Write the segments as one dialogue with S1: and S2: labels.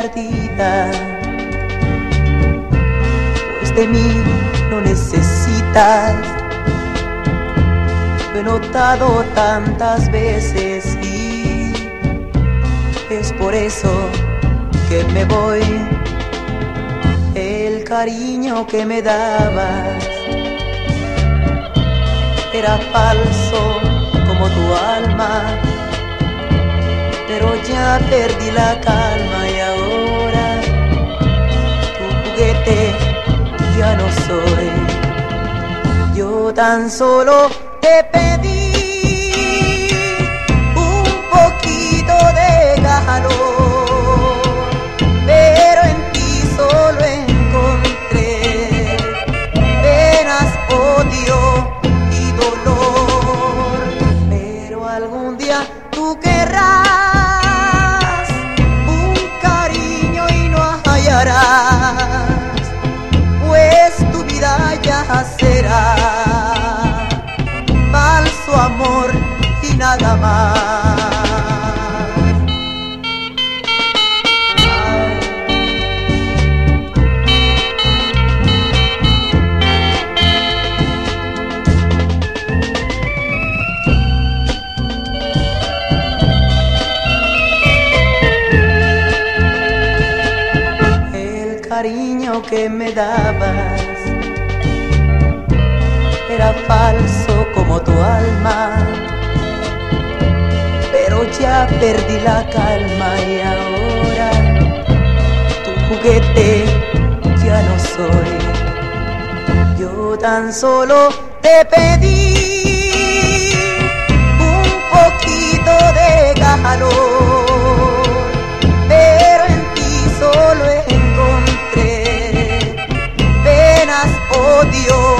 S1: partida, pues de mí no necesitas. Lo he notado tantas veces y es por eso que me voy. El cariño que me dabas era falso como tu alma pero ya perdí la calma juguete ya no soy. Yo tan solo perdí la calma y ahora tu juguete ya no soy. Yo tan solo te pedí un poquito de calor, pero en ti solo odio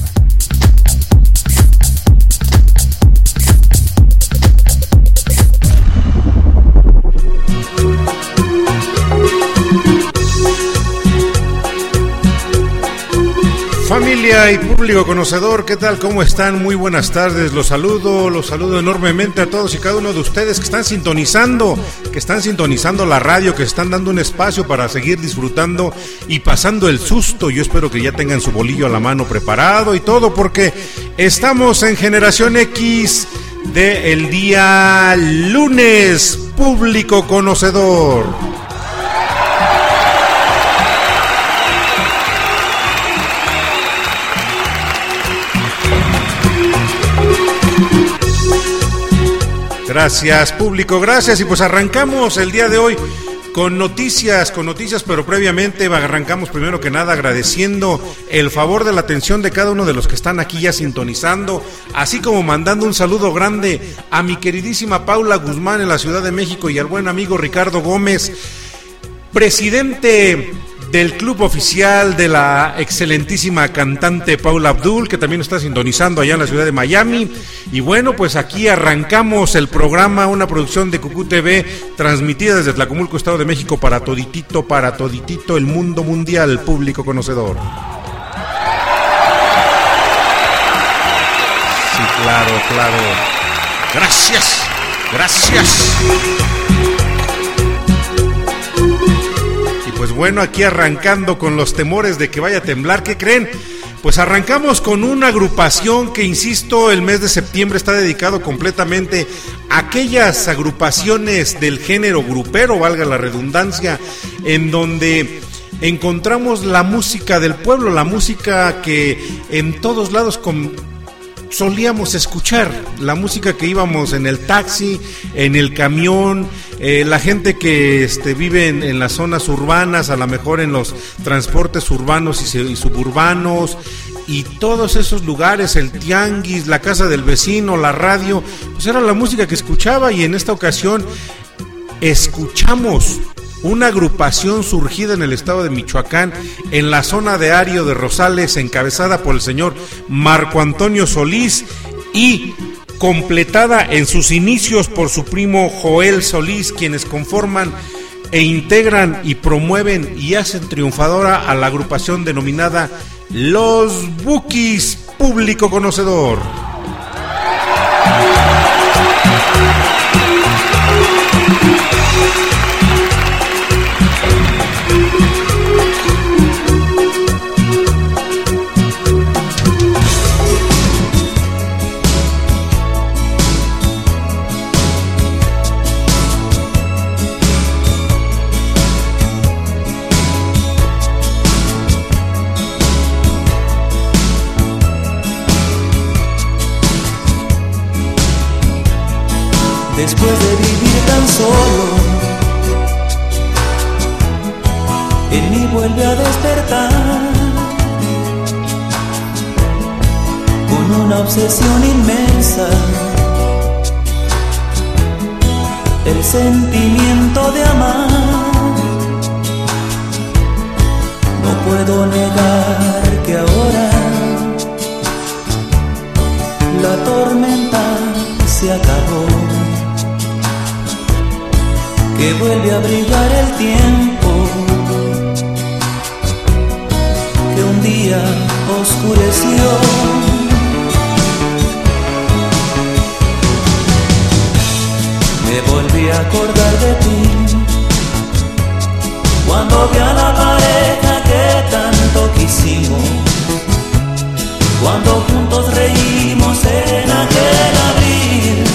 S2: Público conocedor, ¿qué tal? ¿Cómo están? Muy buenas tardes. Los saludo, los saludo enormemente a todos y cada uno de ustedes que están sintonizando, que están sintonizando la radio, que están dando un espacio para seguir disfrutando y pasando el susto. Yo espero que ya tengan su bolillo a la mano preparado y todo, porque estamos en Generación X de el día lunes, público conocedor. Gracias público, gracias. Y pues arrancamos el día de hoy con noticias, con noticias, pero previamente arrancamos primero que nada agradeciendo el favor de la atención de cada uno de los que están aquí ya sintonizando, así como mandando un saludo grande a mi queridísima Paula Guzmán en la Ciudad de México y al buen amigo Ricardo Gómez, presidente del club oficial de la excelentísima cantante Paula Abdul, que también está sintonizando allá en la ciudad de Miami. Y bueno, pues aquí arrancamos el programa, una producción de Cucú TV, transmitida desde Tlacomulco, Estado de México, para toditito, para toditito el mundo mundial, público conocedor. Sí, claro, claro. Gracias, gracias. Pues bueno, aquí arrancando con los temores de que vaya a temblar, ¿qué creen? Pues arrancamos con una agrupación que, insisto, el mes de septiembre está dedicado completamente a aquellas agrupaciones del género grupero, valga la redundancia, en donde encontramos la música del pueblo, la música que en todos lados solíamos escuchar, la música que íbamos en el taxi, en el camión, eh, la gente que este, vive en, las zonas urbanas, a lo mejor en los transportes urbanos y, suburbanos, y todos esos lugares, el tianguis, la casa del vecino, la radio, pues era la música que escuchaba y en esta ocasión escuchamos una agrupación surgida en el estado de Michoacán, en la zona de Ario de Rosales, encabezada por el señor Marco Antonio Solís y completada en sus inicios por su primo Joel Solís, quienes conforman e integran y promueven y hacen triunfadora a la agrupación denominada Los Bukis Público Conocedor.
S1: Vuelve a despertar con una obsesión inmensa. El sentimiento de amar. No puedo negar que ahora la tormenta se acabó que vuelve a brillar el tiempo oscureció. Me volví a acordar de ti cuando vi a la pareja que tanto quisimos, cuando juntos reímos en aquel abril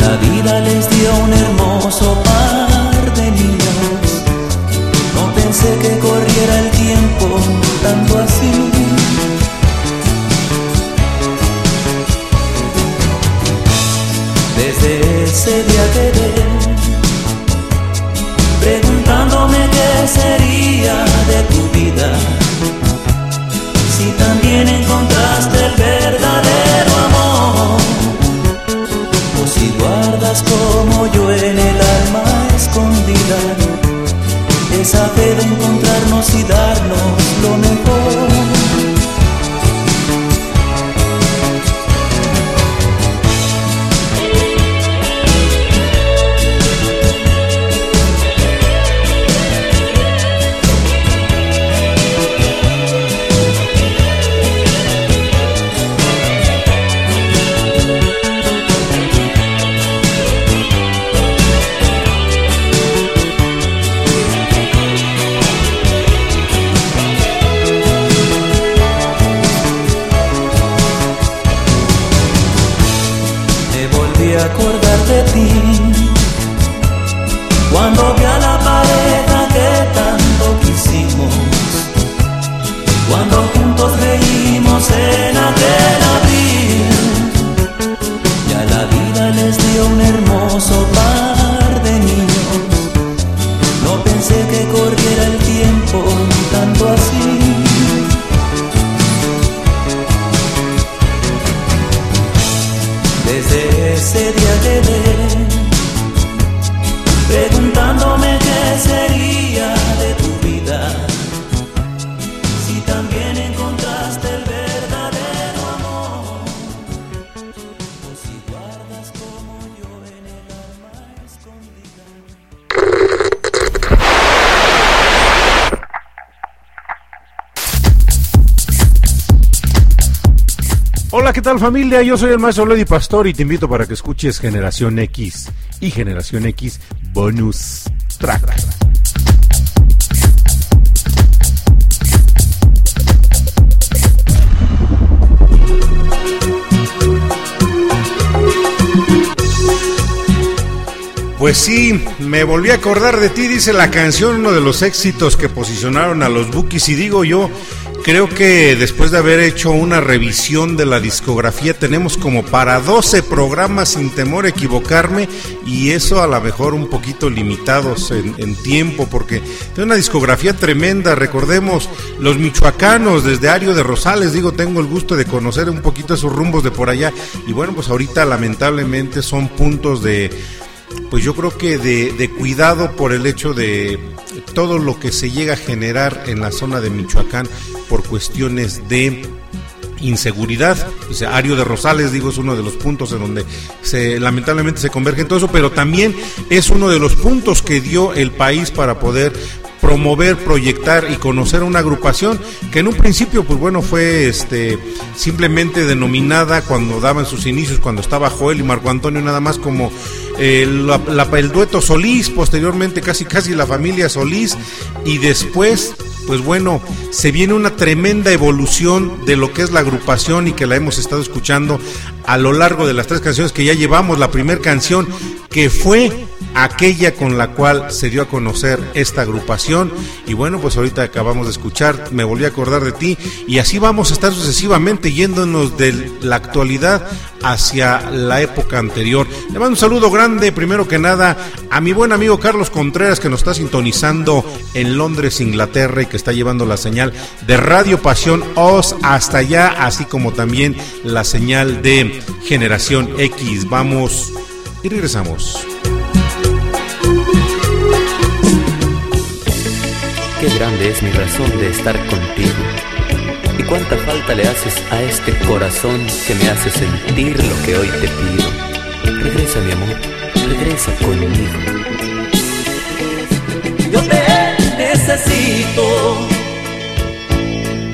S1: la vida les dio un hermoso par de niños. No pensé que el tiempo tanto así. Desde ese día quedé preguntándome qué sería de tu vida. Si también encontraste el verdadero acordar de ti. Cuando viajes familia? Yo soy el maestro Lady Pastor y te invito para que escuches Generación X y Generación X Bonus Track. Pues sí, me volví a acordar de ti, dice la canción, uno de los éxitos que posicionaron a los Bookies y digo yo,
S2: creo que después de haber hecho una revisión de la discografía tenemos como para 12 programas sin temor a equivocarme y eso a lo mejor un poquito limitados en, tiempo porque tiene una discografía tremenda, recordemos los michoacanos desde Ario de Rosales, digo, tengo el gusto de conocer un poquito esos rumbos de por allá y bueno, pues ahorita lamentablemente son puntos de pues yo creo que de, cuidado por el hecho de todo lo que se llega a generar en la zona de Michoacán por cuestiones de inseguridad. Dice, Ario de Rosales, digo, es uno de los puntos en donde se, lamentablemente se converge en todo eso, pero también es uno de los puntos que dio el país para poder promover, proyectar y conocer una agrupación que en un principio, pues bueno, fue este simplemente denominada cuando daban sus inicios, cuando estaba Joel y Marco Antonio, nada más como el, el dueto Solís, posteriormente casi casi la familia Solís, y después pues bueno, se viene una tremenda evolución de lo que es la agrupación y que la hemos estado escuchando a lo largo de las tres canciones que ya llevamos. La primera canción que fue aquella con la cual se dio a conocer esta agrupación. Y bueno, pues ahorita acabamos de escuchar, me volví a acordar de ti. Y así vamos a estar sucesivamente yéndonos de la actualidad hacia la época anterior. Le mando un saludo grande, primero que nada, a mi buen amigo Carlos Contreras, que nos está sintonizando en Londres, Inglaterra, y que está llevando la señal de Radio Pasión Os hasta allá, así como también la señal de Generación X. Vamos y regresamos.
S3: Qué grande es mi razón de estar contigo. Y cuánta falta le haces a este corazón que me hace sentir lo que hoy te pido. Regresa, mi amor, regresa conmigo.
S1: Yo te necesito.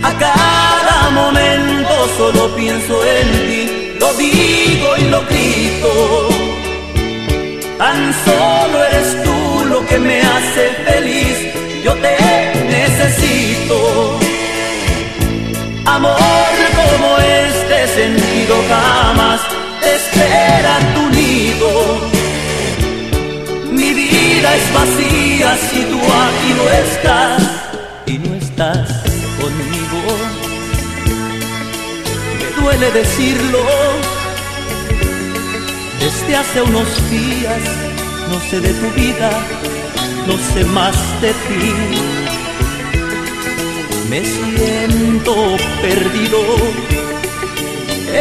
S1: A cada momento solo pienso en ti. Lo digo y lo grito. Tan solo eres tú lo que me hace feliz te necesito. Amor como este sentido jamás espera tu nido. Mi vida es vacía si tú aquí no estás y no estás conmigo. Me duele decirlo, desde hace unos días no sé de tu vida no sé más de ti. Me siento perdido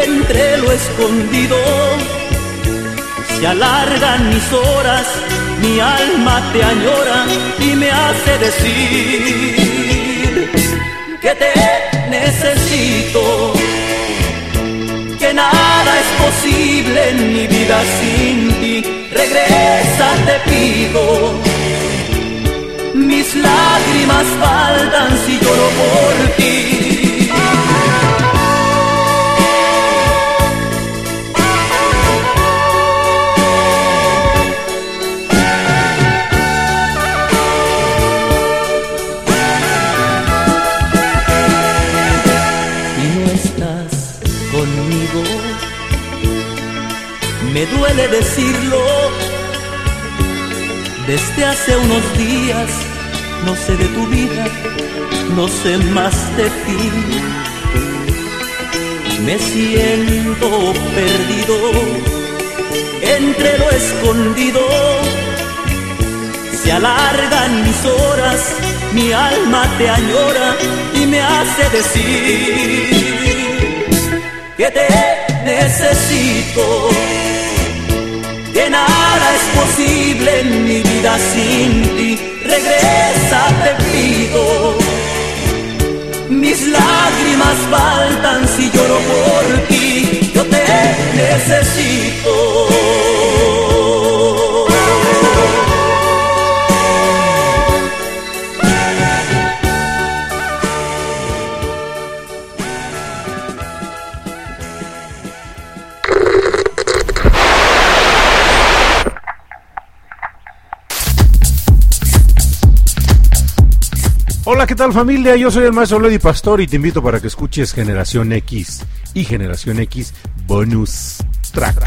S1: entre lo escondido. Se alargan mis horas, mi alma te añora y me hace decir que te necesito, que nada es posible en mi vida sin ti. Regresa, te pido lágrimas faltan si lloro por ti. Si no estás conmigo, me duele decirlo desde hace unos días no sé de tu vida, no sé más de ti. Me siento perdido entre lo escondido. Se alargan mis horas, mi alma te añora y me hace decir que te necesito que nada es posible en mi vida sin. Regresa, te pido. Mis lágrimas faltan si lloro por ti. Yo te necesito.
S2: ¿Qué tal familia? Yo soy el maestro Lady Pastor y te invito para que escuches Generación X y Generación X Bonus Track.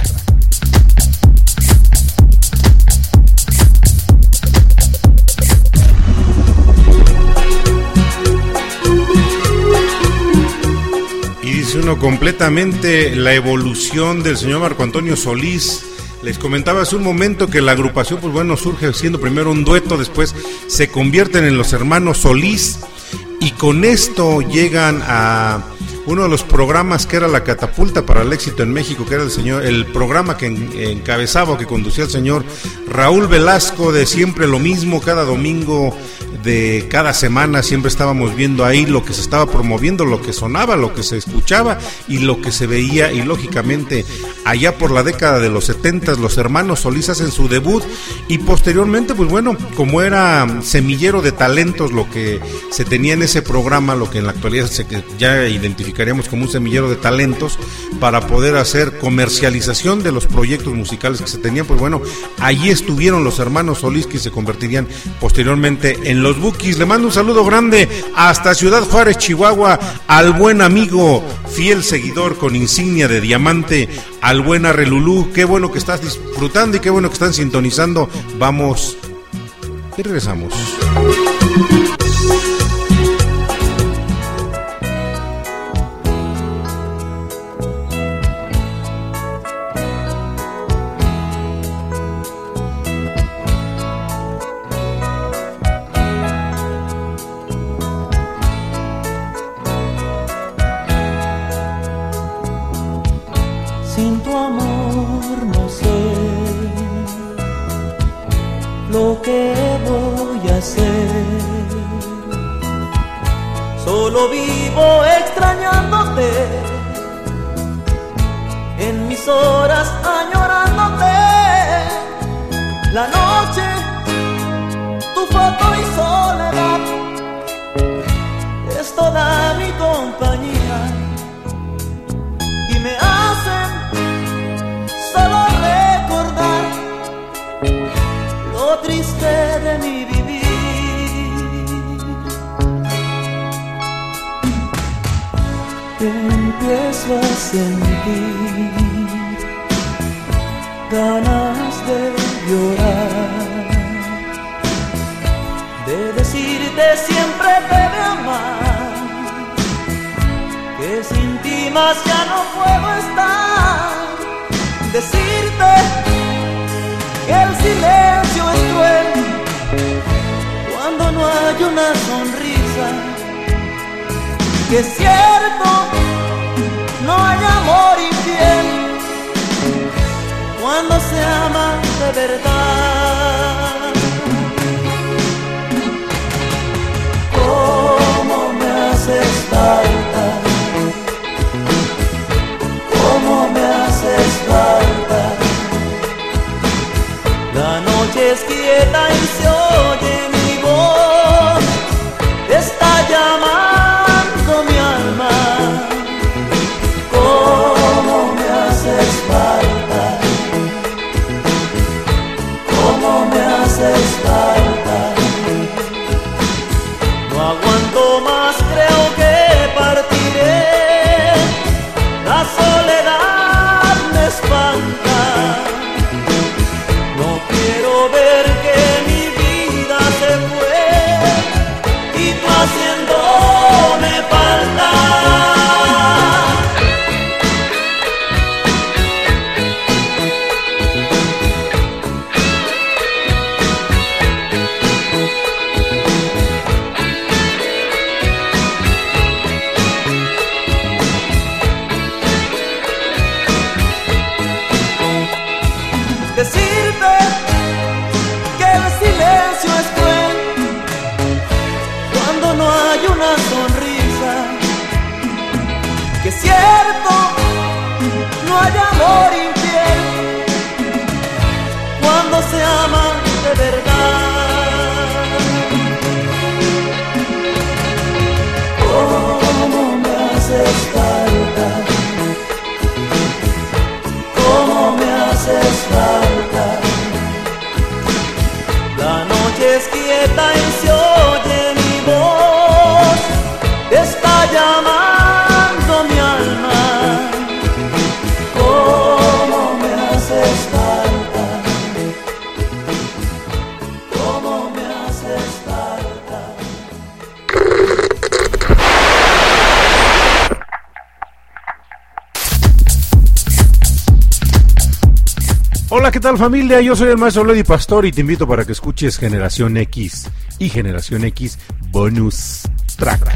S1: completamente la evolución del señor Marco Antonio Solís. Les comentaba hace un momento que la agrupación, pues bueno, surge siendo primero un dueto, después se convierten en los hermanos Solís y con esto llegan a uno de los programas que era la catapulta para el éxito en México, que era el señor, el programa que encabezaba que conducía el señor Raúl Velasco de siempre lo mismo, cada domingo de cada semana siempre estábamos viendo ahí lo que se estaba promoviendo, lo que sonaba, lo que se escuchaba y lo que se veía. Y lógicamente allá por la década de los 70 los hermanos Solís hacen su debut y posteriormente pues bueno, como era semillero de talentos lo que se tenía en ese programa, lo que en la actualidad se ya identificaríamos como un semillero de talentos para poder hacer comercialización de los proyectos musicales que se tenían, pues bueno, allí estuvieron los hermanos Solís que se convertirían posteriormente en los Bookies. Le mando un saludo grande hasta Ciudad Juárez, Chihuahua, al buen amigo, fiel seguidor con insignia de diamante, al buen Arrelulú. Qué bueno que estás disfrutando y qué bueno que están sintonizando. Vamos y regresamos. que es cierto, no hay amor infiel cuando se ama de verdad.
S2: Tal familia? Yo soy el maestro Lady Pastor y te invito para que escuches Generación X y Generación X Bonus Track.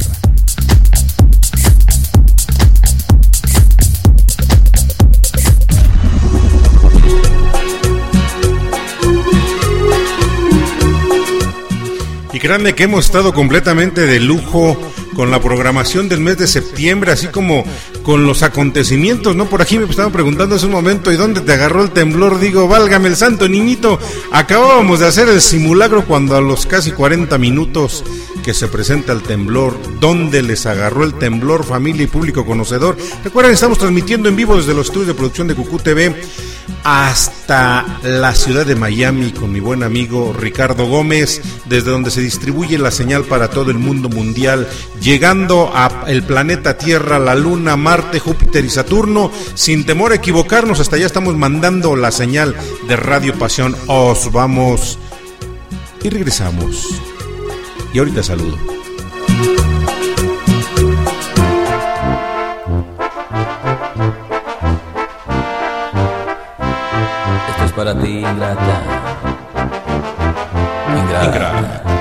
S2: Y créanme que hemos estado completamente de lujo con la programación del mes de septiembre, así como con los acontecimientos, ¿no? Por aquí me estaban preguntando hace un momento, ¿y dónde te agarró el temblor? Digo, válgame el santo niñito, acabábamos de hacer el simulacro cuando a los casi 40 minutos que se presenta el temblor, ¿dónde les agarró el temblor, familia y público conocedor? Recuerden, estamos transmitiendo en vivo desde los estudios de producción de Cucú TV hasta la ciudad de Miami con mi buen amigo Ricardo Gómez, desde donde se distribuye la señal para todo el mundo mundial, llegando a el planeta Tierra, la Luna, Marte, Júpiter y Saturno, sin temor a equivocarnos, hasta allá estamos mandando la señal de Radio Pasión. Os vamos y regresamos. Y ahorita saludo.
S1: para ti, ingrata. Ingrata. ingrata.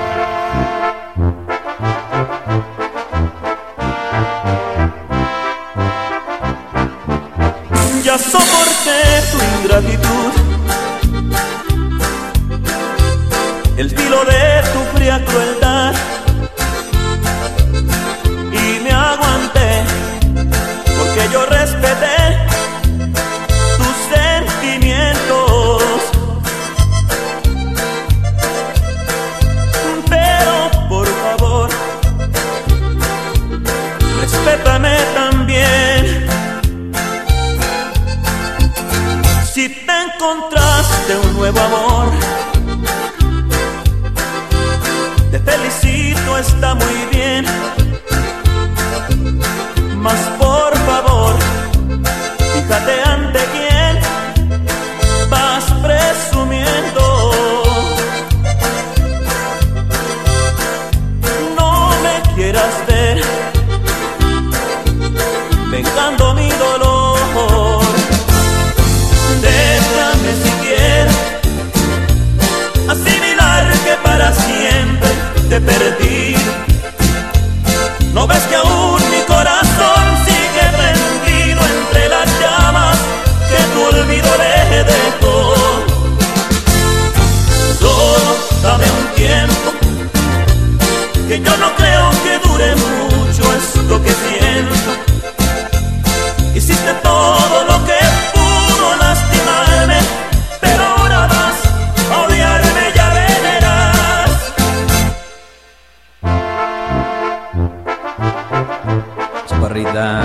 S1: Chaparrita,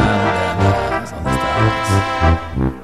S1: ¿dónde estás?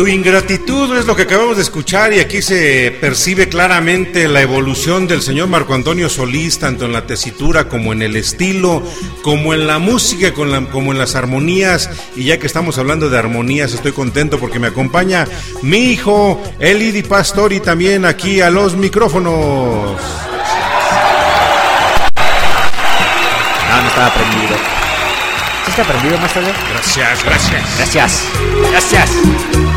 S2: Tu ingratitud es lo que acabamos de escuchar y aquí se percibe claramente la evolución del señor Marco Antonio Solís, tanto en la tesitura como en el estilo, como en la música, como en las armonías. Y ya que estamos hablando de armonías, estoy contento porque me acompaña mi hijo Elidi Pastori también aquí a los micrófonos.
S4: No, no estaba prendido. ¿Sí está prendido más tarde?
S2: Gracias, gracias.
S4: Gracias. Gracias.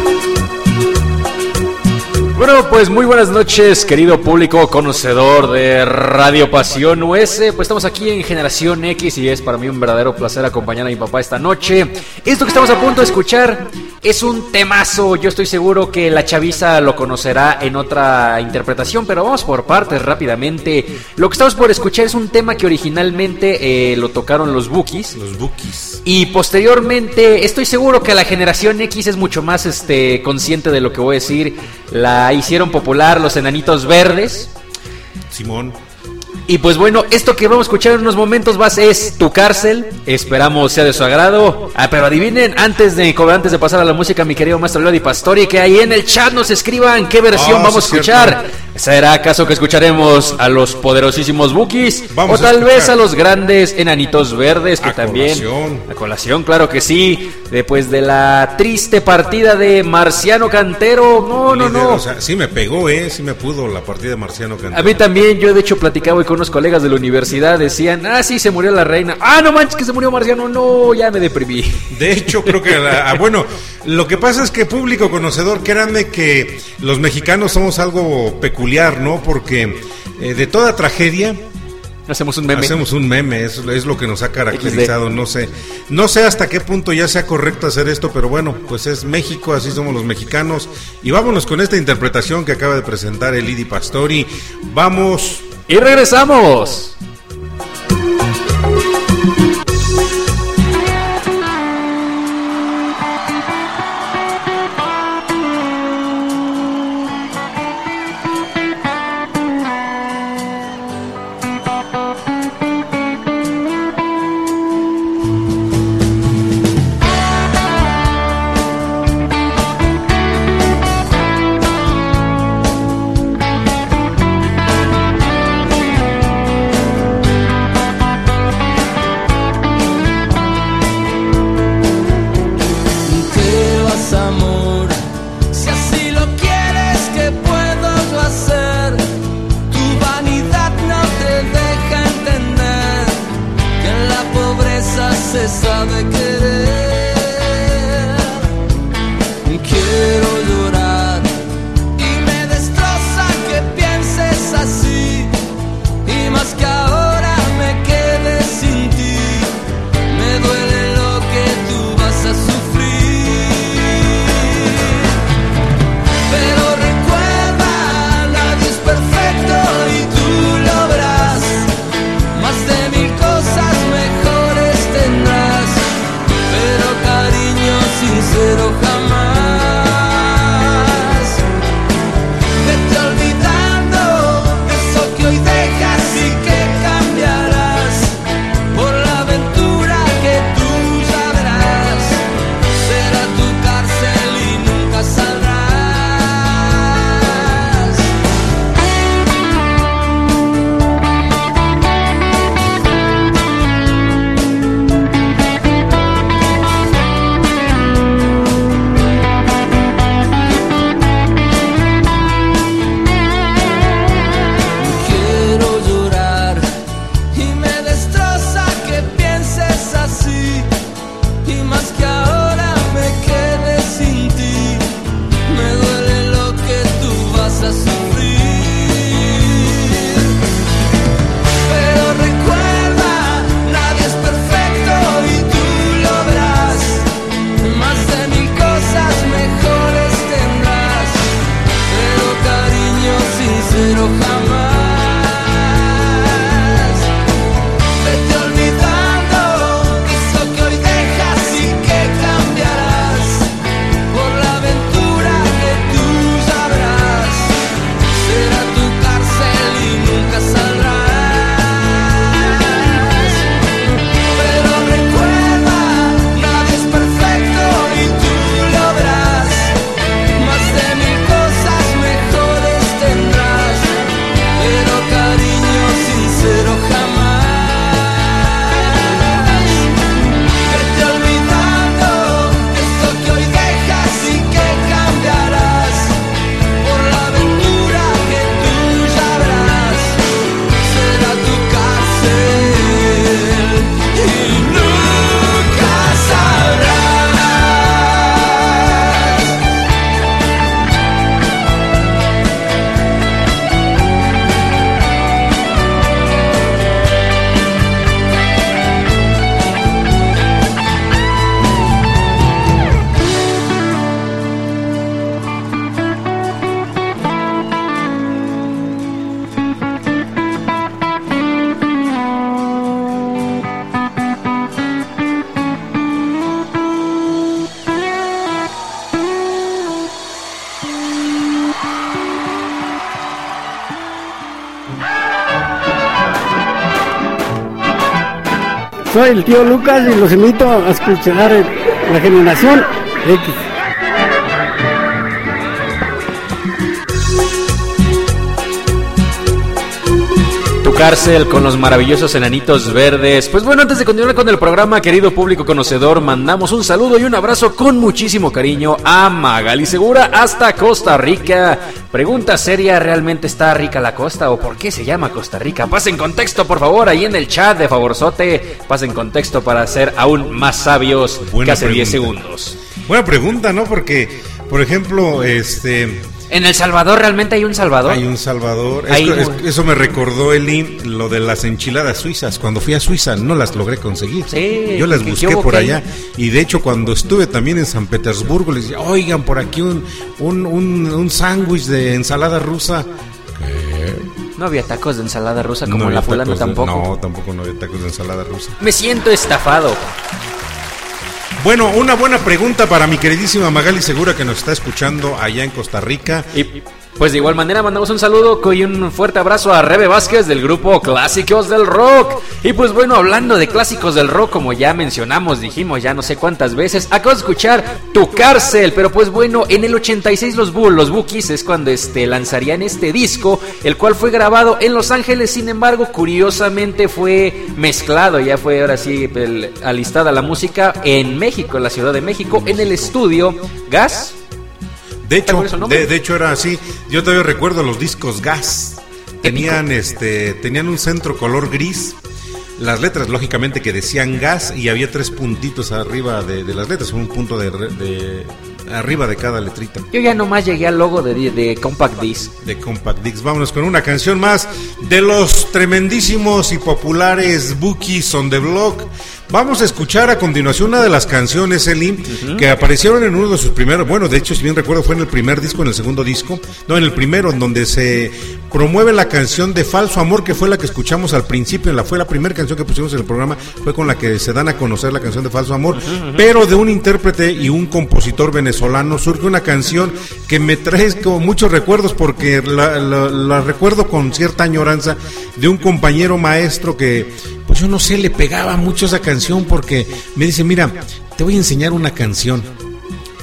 S4: Bueno, pues muy buenas noches, querido público conocedor de Radio Pasión US. Pues estamos aquí en Generación X y es para mí un verdadero placer acompañar a mi papá esta noche. Esto que estamos a punto de escuchar es un temazo. Yo estoy seguro que la chaviza lo conocerá en otra interpretación, pero vamos por partes rápidamente. Lo que estamos por escuchar es un tema que originalmente eh, lo tocaron los Bookies.
S2: Los Bookies.
S4: Y posteriormente, estoy seguro que la generación X es mucho más este, consciente de lo que voy a decir. La hicieron popular los enanitos verdes.
S2: Simón.
S4: Y pues bueno, esto que vamos a escuchar en unos momentos más es Tu Cárcel. Esperamos sea de su agrado. Ah, pero adivinen, antes de, antes de pasar a la música, mi querido maestro Lodi Pastori, que ahí en el chat nos escriban qué versión
S2: Ah,
S4: vamos a escuchar. ¿Será acaso que escucharemos a los poderosísimos Bookies?
S2: Vamos
S4: o tal vez a los grandes enanitos verdes que
S2: A
S4: también...
S2: colación.
S4: A colación, claro que sí. Después de la triste partida de Marciano Cantero. No, no, no.
S2: O sea, sí me pegó, ¿eh? Sí me pudo la partida de Marciano Cantero.
S4: A mí también, yo de hecho platicaba hoy con unos colegas de la universidad, decían, ah, sí, se murió la reina. Ah, no manches, que se murió Marciano, no, ya me deprimí.
S2: De hecho, creo que, la- ah, bueno, lo que pasa es que público conocedor, créanme que los mexicanos somos algo peculiar, ¿no? Porque eh, de toda tragedia
S4: Hacemos un meme.
S2: hacemos un meme, es, es lo que nos ha caracterizado, no sé. No sé hasta qué punto ya sea correcto hacer esto, pero bueno, pues es México, así somos los mexicanos. Y vámonos con esta interpretación que acaba de presentar el Idi Pastori. Vamos
S4: Y regresamos.
S5: El tío Lucas y los invito a escuchar la generación X.
S4: cárcel con los maravillosos enanitos verdes. Pues bueno, antes de continuar con el programa, querido público conocedor, mandamos un saludo y un abrazo con muchísimo cariño a Magali Segura hasta Costa Rica. Pregunta seria, ¿realmente está rica la costa o por qué se llama Costa Rica? Pasen contexto, por favor, ahí en el chat de favorzote. Pasen contexto para ser aún más sabios que hace 10 segundos.
S2: Buena pregunta, ¿no? Porque, por ejemplo, este
S4: ¿En El Salvador realmente hay un Salvador?
S2: Hay un Salvador. eso me recordó, Eli, lo de las enchiladas suizas. Cuando fui a Suiza no las logré conseguir.
S4: Sí,
S2: Yo las busqué por allá. Y de hecho, cuando estuve también en San Petersburgo, les dije, oigan, por aquí un, un, un, sándwich de ensalada rusa.
S4: No había tacos de ensalada rusa como la fulana tampoco.
S2: no, tampoco no había tacos de ensalada rusa.
S4: Me siento estafado.
S2: Bueno, una buena pregunta para mi queridísima Magali Segura que nos está escuchando allá en Costa Rica.
S4: Pues de igual manera mandamos un saludo y un fuerte abrazo a Rebe Vázquez del grupo Clásicos del Rock. Y pues bueno, hablando de clásicos del rock, como ya mencionamos, dijimos ya no sé cuántas veces, acabo de escuchar Tu Cárcel, pero pues bueno, en el 86 los, Bull, los Bookies es cuando este, lanzarían este disco, el cual fue grabado en Los Ángeles, sin embargo, curiosamente fue mezclado, ya fue ahora sí alistada la música en México, en la Ciudad de México, en el estudio Gas
S2: de hecho, de, hecho era así. Yo todavía recuerdo los discos gas. Tenían este, tenían un centro color gris. Las letras, lógicamente, que decían gas y había tres puntitos arriba de, las letras, un punto de, de, arriba de cada letrita.
S4: Yo ya nomás llegué al logo de, de Compact Disc.
S2: De Compact Disc. Vámonos con una canción más de los tremendísimos y populares Bookies on the Block. Vamos a escuchar a continuación una de las canciones, Eli, que aparecieron en uno de sus primeros, bueno, de hecho, si bien recuerdo, fue en el primer disco, en el segundo disco, no, en el primero, en donde se promueve la canción de Falso Amor, que fue la que escuchamos al principio, la, fue la primera canción que pusimos en el programa, fue con la que se dan a conocer la canción de Falso Amor, pero de un intérprete y un compositor venezolano surge una canción que me trae como muchos recuerdos, porque la, la recuerdo con cierta añoranza de un compañero maestro que pues yo no sé, le pegaba mucho esa canción porque me dice, mira, te voy a enseñar una canción.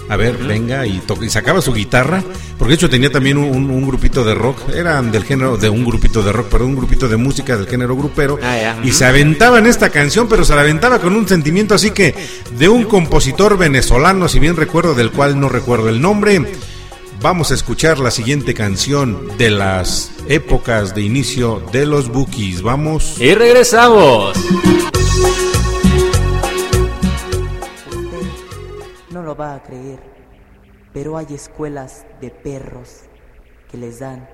S2: A ver, venga, y, y sacaba su guitarra, porque de hecho tenía también un, grupito de rock, eran del género, de un grupito de rock, pero un grupito de música del género grupero, ah, y se aventaba en esta canción, pero se la aventaba con un sentimiento así que de un compositor venezolano, si bien recuerdo, del cual no recuerdo el nombre, vamos a escuchar la siguiente canción de las épocas de inicio de los Bookies. Vamos.
S4: Y regresamos.
S1: no lo va a creer, pero hay escuelas de perros que les dan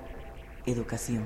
S1: educación.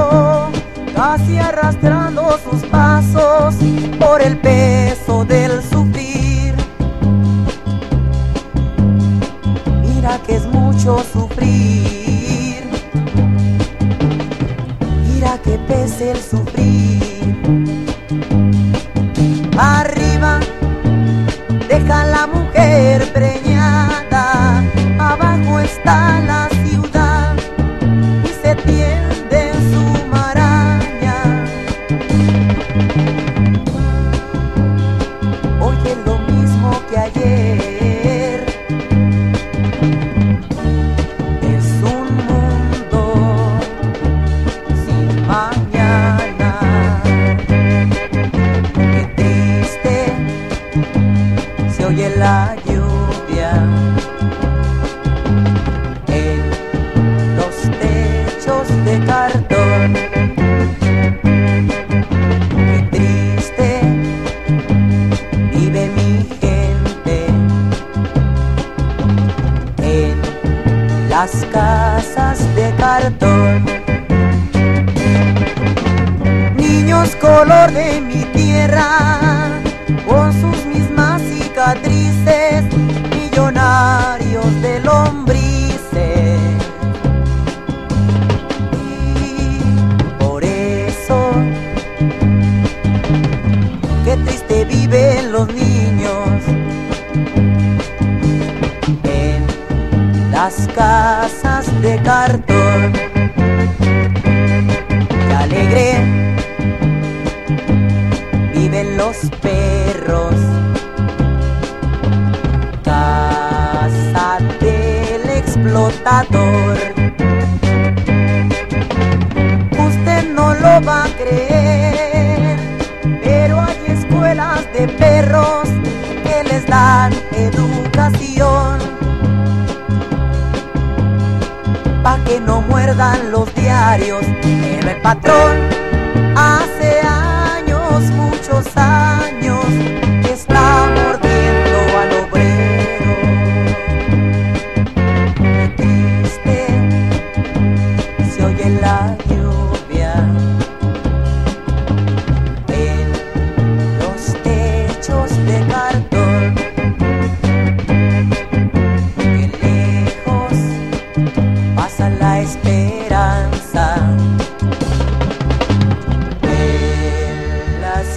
S1: casi arrastrando sus pasos por el peso del sufrir. Mira que es mucho sufrir, mira que pese el sufrir. Arriba deja la mujer de cartón.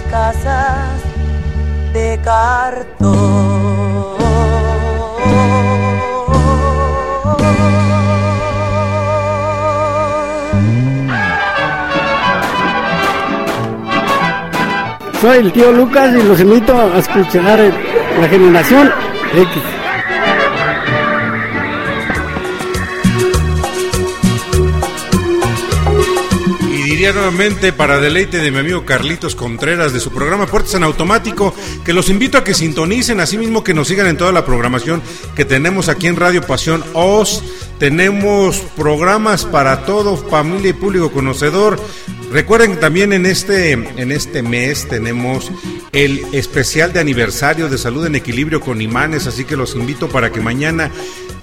S1: Casas de cartón.
S5: Soy el tío Lucas y los invito a escuchar la generación X.
S2: Nuevamente para deleite de mi amigo Carlitos Contreras de su programa Puertas en Automático, que los invito a que sintonicen, así mismo que nos sigan en toda la programación que tenemos aquí en Radio Pasión Os. Tenemos programas para todo, familia y público conocedor. Recuerden que también en este, en este mes tenemos el especial de aniversario de Salud en Equilibrio con Imanes, así que los invito para que mañana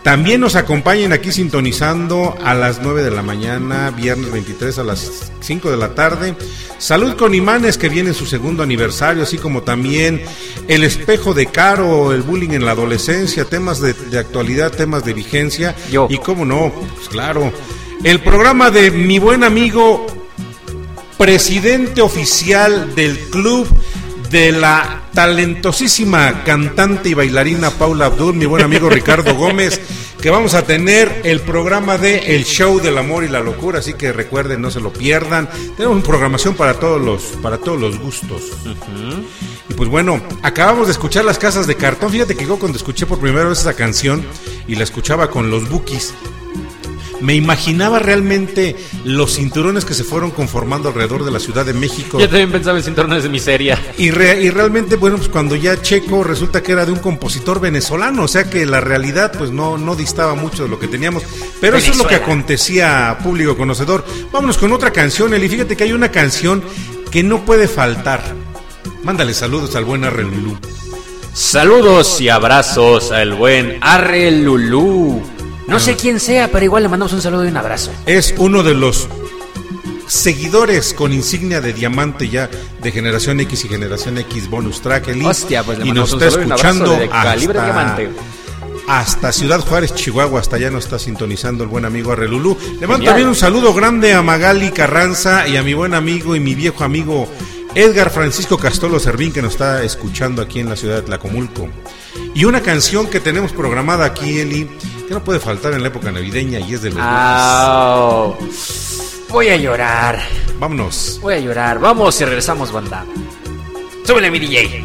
S2: también nos acompañen aquí sintonizando a las 9 de la mañana, viernes 23 a las 5 de la tarde. Salud con Imanes que viene en su segundo aniversario, así como también el espejo de Caro, el bullying en la adolescencia, temas de, de actualidad, temas de vigencia.
S4: Yo.
S2: Y cómo no, pues claro. El programa de mi buen amigo, presidente oficial del club de la talentosísima cantante y bailarina Paula Abdul, mi buen amigo Ricardo Gómez, que vamos a tener el programa de El Show del Amor y la Locura, así que recuerden, no se lo pierdan. Tenemos programación para todos los, para todos los gustos. Y pues bueno, acabamos de escuchar las casas de cartón. Fíjate que yo cuando escuché por primera vez esa canción y la escuchaba con los bookies, me imaginaba realmente los cinturones que se fueron conformando alrededor de la Ciudad de México.
S4: Yo también pensaba en cinturones de miseria.
S2: Y, re- y realmente, bueno, pues cuando ya checo, resulta que era de un compositor venezolano, o sea que la realidad pues no, no distaba mucho de lo que teníamos. Pero eso es lo que acontecía, público conocedor. Vámonos con otra canción, Eli. Fíjate que hay una canción que no puede faltar. Mándale saludos al buen Arrelulú.
S4: Saludos y abrazos al buen Arre Lulú. No sé quién sea, pero igual le mandamos un saludo y un abrazo.
S2: Es uno de los seguidores con insignia de diamante ya de generación X y generación X bonus track.
S4: Hostia, pues le
S2: y nos está escuchando hasta-
S4: diamante.
S2: hasta Ciudad Juárez, Chihuahua, hasta allá nos está sintonizando el buen amigo Arrelulú. Le mando también un saludo grande a Magali Carranza y a mi buen amigo y mi viejo amigo Edgar Francisco Castolo Servín, que nos está escuchando aquí en la ciudad de Tlacomulco. Y una canción que tenemos programada aquí, Eli, que no puede faltar en la época navideña y es de los
S4: Au. Voy a llorar.
S2: Vámonos.
S4: Voy a llorar. Vamos y regresamos, banda. Súbele mi DJ.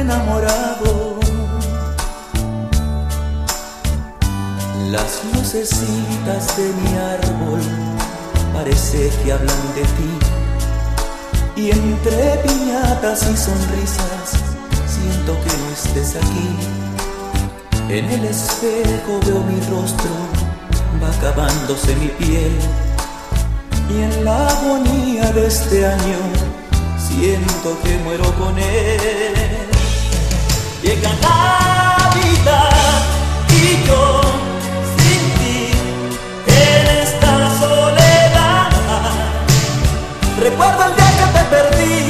S1: enamorado. Las lucecitas de mi árbol parece que hablan de ti. Y entre piñatas y sonrisas siento que no estés aquí. En el espejo veo mi rostro, va acabándose mi piel. Y en la agonía de este año siento que muero con él. Llega Navidad y yo sin ti en esta soledad. Recuerdo el día que te perdí.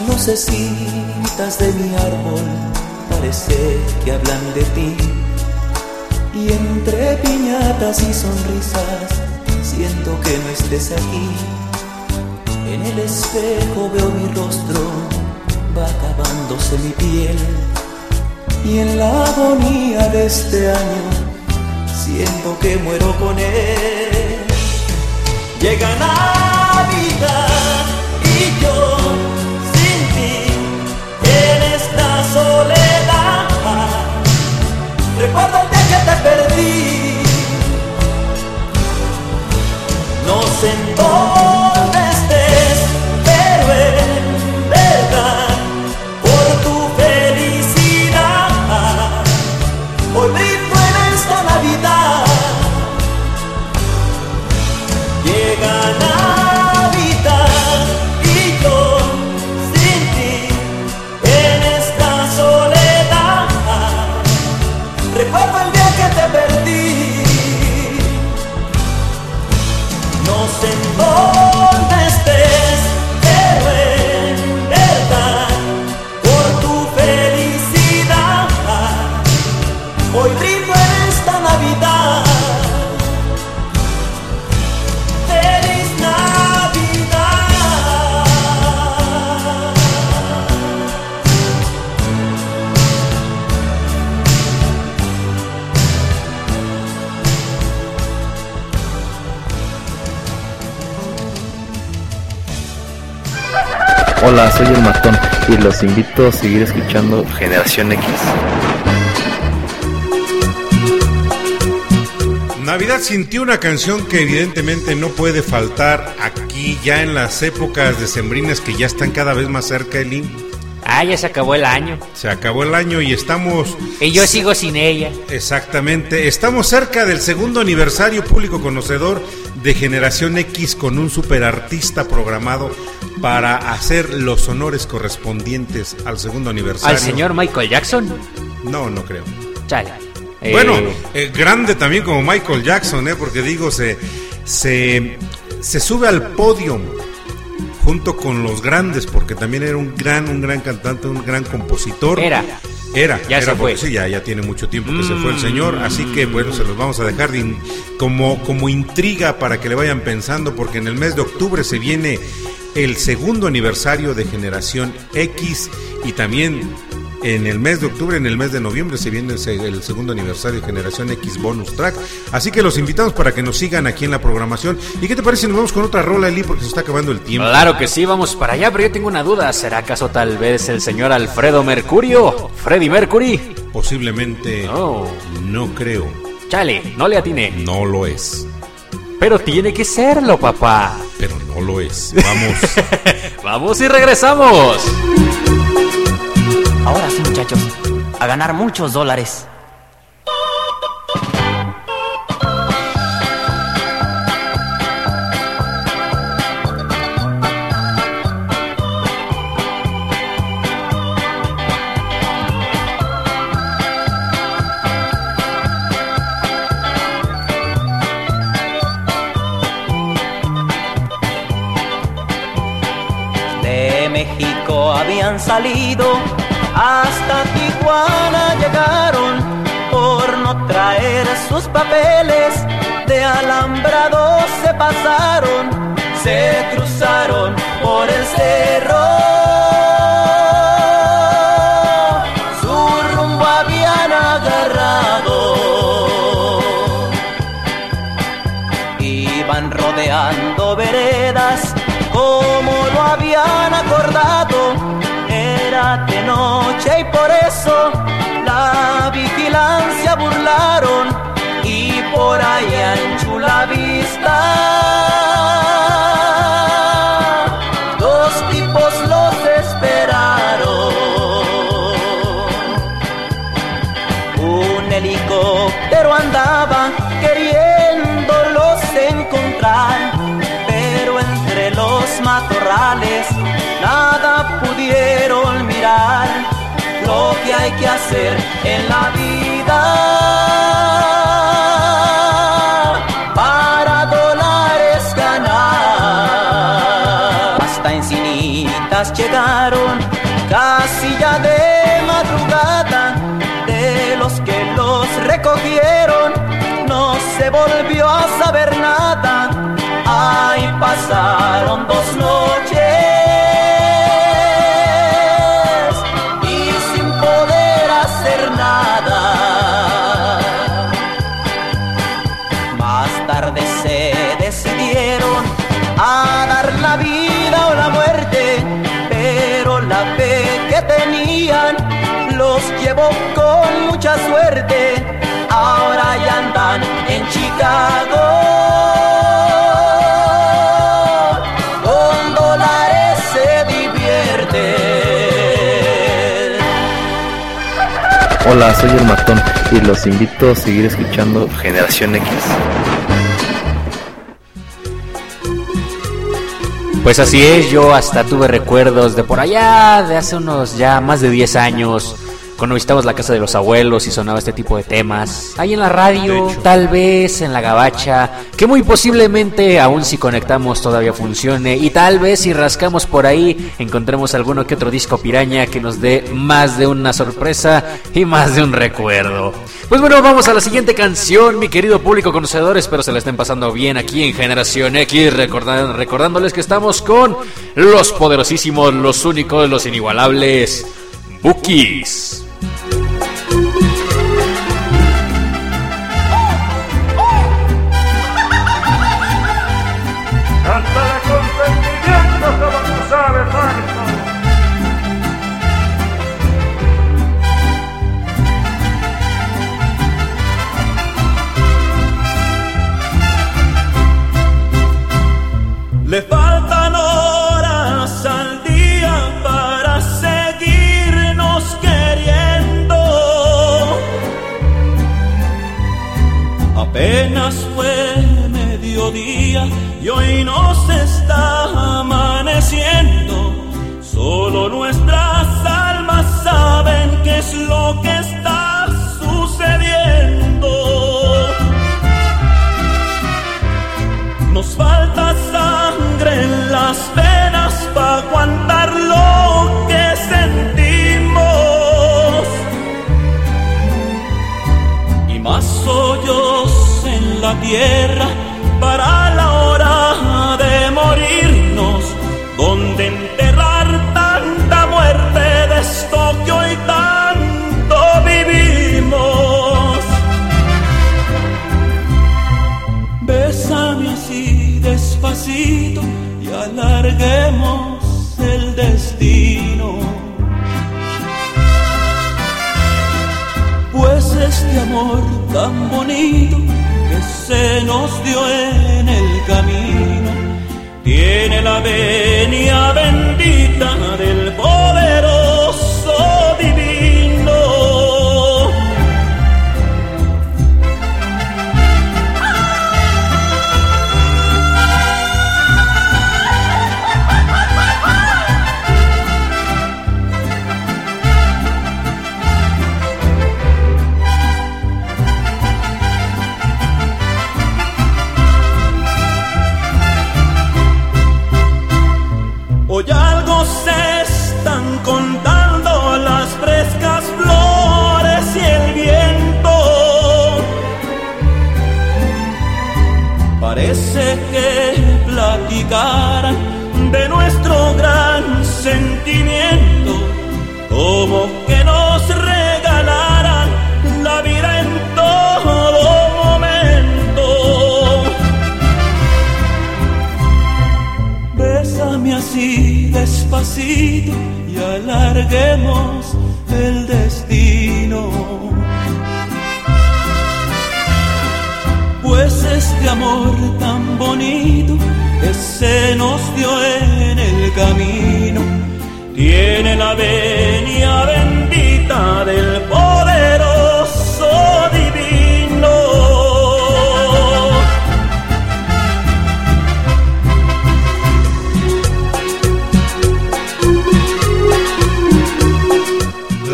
S1: Las lucecitas de mi árbol parece que hablan de ti. Y entre piñatas y sonrisas siento que no estés aquí. En el espejo veo mi rostro, va acabándose mi piel. Y en la agonía de este año siento que muero con él. Llega Navidad y yo Que te perdí. No sé
S6: Hola, soy el matón y los invito a seguir escuchando Generación X.
S2: Navidad sintió una canción que evidentemente no puede faltar aquí ya en las épocas decembrinas que ya están cada vez más cerca, Eli.
S7: Ah, ya se acabó el año.
S2: Se acabó el año y estamos
S7: Y yo sigo sin ella.
S2: exactamente, estamos cerca del segundo aniversario público conocedor de Generación X con un superartista programado para hacer los honores correspondientes al segundo aniversario.
S7: Al señor Michael Jackson.
S2: No, no creo.
S7: Chale. Eh,
S2: Bueno, eh, grande también como Michael Jackson, ¿eh? porque digo, se, se, se sube al podio junto con los grandes, porque también era un gran, un gran cantante, un gran compositor.
S7: Era.
S2: Era,
S7: Ya
S2: era
S7: se
S2: porque
S7: fue.
S2: sí, ya, ya tiene mucho tiempo que se fue el señor, así que bueno, se los vamos a dejar de in- como, como intriga para que le vayan pensando, porque en el mes de octubre se viene el segundo aniversario de Generación X y también en el mes de octubre, en el mes de noviembre se viene el, se- el segundo aniversario de Generación X Bonus Track, así que los invitamos para que nos sigan aquí en la programación. ¿Y qué te parece si nos vamos con otra rola, Eli, porque se está acabando el tiempo?
S4: Claro que sí, vamos para allá, pero yo tengo una duda. ¿Será acaso tal vez el señor Alfredo Mercurio? ¿Freddy Mercury?
S2: Posiblemente
S4: Oh.
S2: no creo,
S4: Chale, no le atiné.
S2: no lo es.
S4: Pero tiene que serlo, papá.
S2: pero no lo es. Vamos.
S3: Vamos y regresamos.
S1: Ahora sí, muchachos, a ganar muchos dólares. De México habían salido, hasta Tijuana llegaron por no traer sus papeles. De alambrados se pasaron, se cruzaron por el cerro. De noche y por eso la vigilancia burlaron y por allá en Chula hay que hacer en la vida. Para dólares ganar. Hasta Encinitas llegaron casi ya de madrugada. De los que los recogieron no se volvió a saber nada. Ahí pasaron dos noches
S6: Hola, soy el matón y los invito a seguir escuchando Generación X.
S4: Pues así es, yo hasta tuve recuerdos de por allá, de hace unos ya más de 10 años, cuando visitábamos la casa de los abuelos y sonaba este tipo de temas. Ahí en la radio, tal vez en la gabacha, que muy posiblemente aún si conectamos todavía funcione y tal vez si rascamos por ahí encontremos alguno que otro disco piraña que nos dé más de una sorpresa y más de un recuerdo. Pues bueno, vamos a la siguiente canción, mi querido público conocedor. Espero se la estén pasando bien aquí en Generación X. recordan- recordándoles que estamos con los poderosísimos, los únicos, los inigualables Bookies.
S8: En
S1: venia bendita del poderoso divino.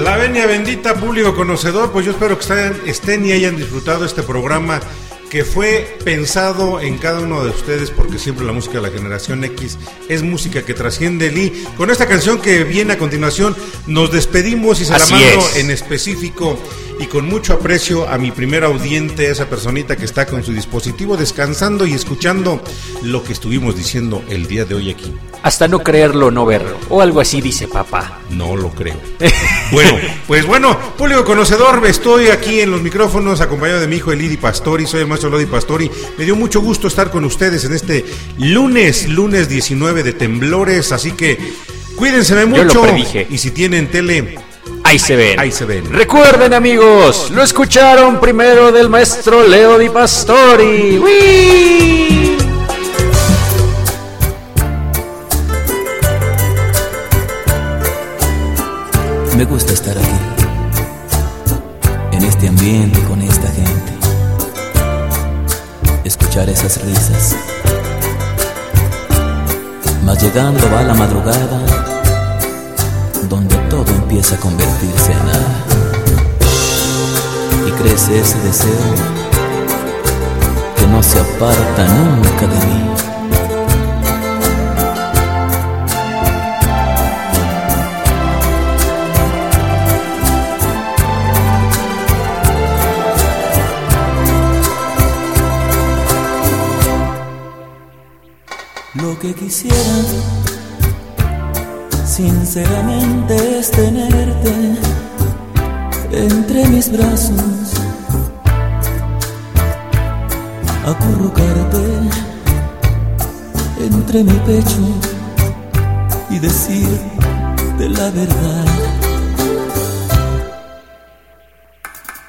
S1: La venia bendita,
S2: público conocedor, pues yo espero que estén, estén y hayan disfrutado este programa que fue pensado en cada uno de ustedes porque siempre la música de la generación X es música que trasciende el I. Con esta canción que viene a continuación nos despedimos y se
S4: Así
S2: la mando
S4: es.
S2: en específico y con mucho aprecio a mi primer audiente, esa personita que está con su dispositivo descansando y escuchando lo que estuvimos diciendo el día de hoy aquí.
S4: Hasta no creerlo, no verlo. O algo así dice papá.
S2: No lo creo. Bueno, pues bueno, público conocedor, estoy aquí en los micrófonos acompañado de mi hijo Elidi Pastori, soy el maestro Lodi Pastori. Me dio mucho gusto estar con ustedes en este lunes, lunes 19 de temblores, así que cuídense
S4: Yo
S2: mucho.
S4: lo predije.
S2: Y si tienen tele,
S4: Ahí se ven.
S2: ahí se ven.
S4: Recuerden amigos, lo escucharon primero del maestro Leo Di Pastori. ¡Wii!
S1: Me gusta estar aquí, escuchar esas risas. Mas llegando va la madrugada, donde todo empieza a convertirse en nada. Y crece ese deseo que no se aparta nunca de mí. Lo que quisiera, sinceramente, es tenerte entre mis brazos, acurrucarte entre mi pecho y decirte la verdad.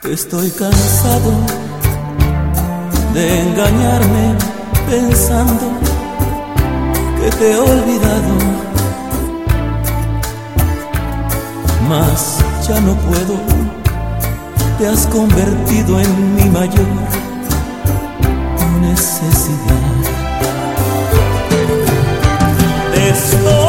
S1: Estoy cansado de engañarme pensando que te he olvidado, mas ya no puedo, te has convertido en mi mayor necesidad. Estoy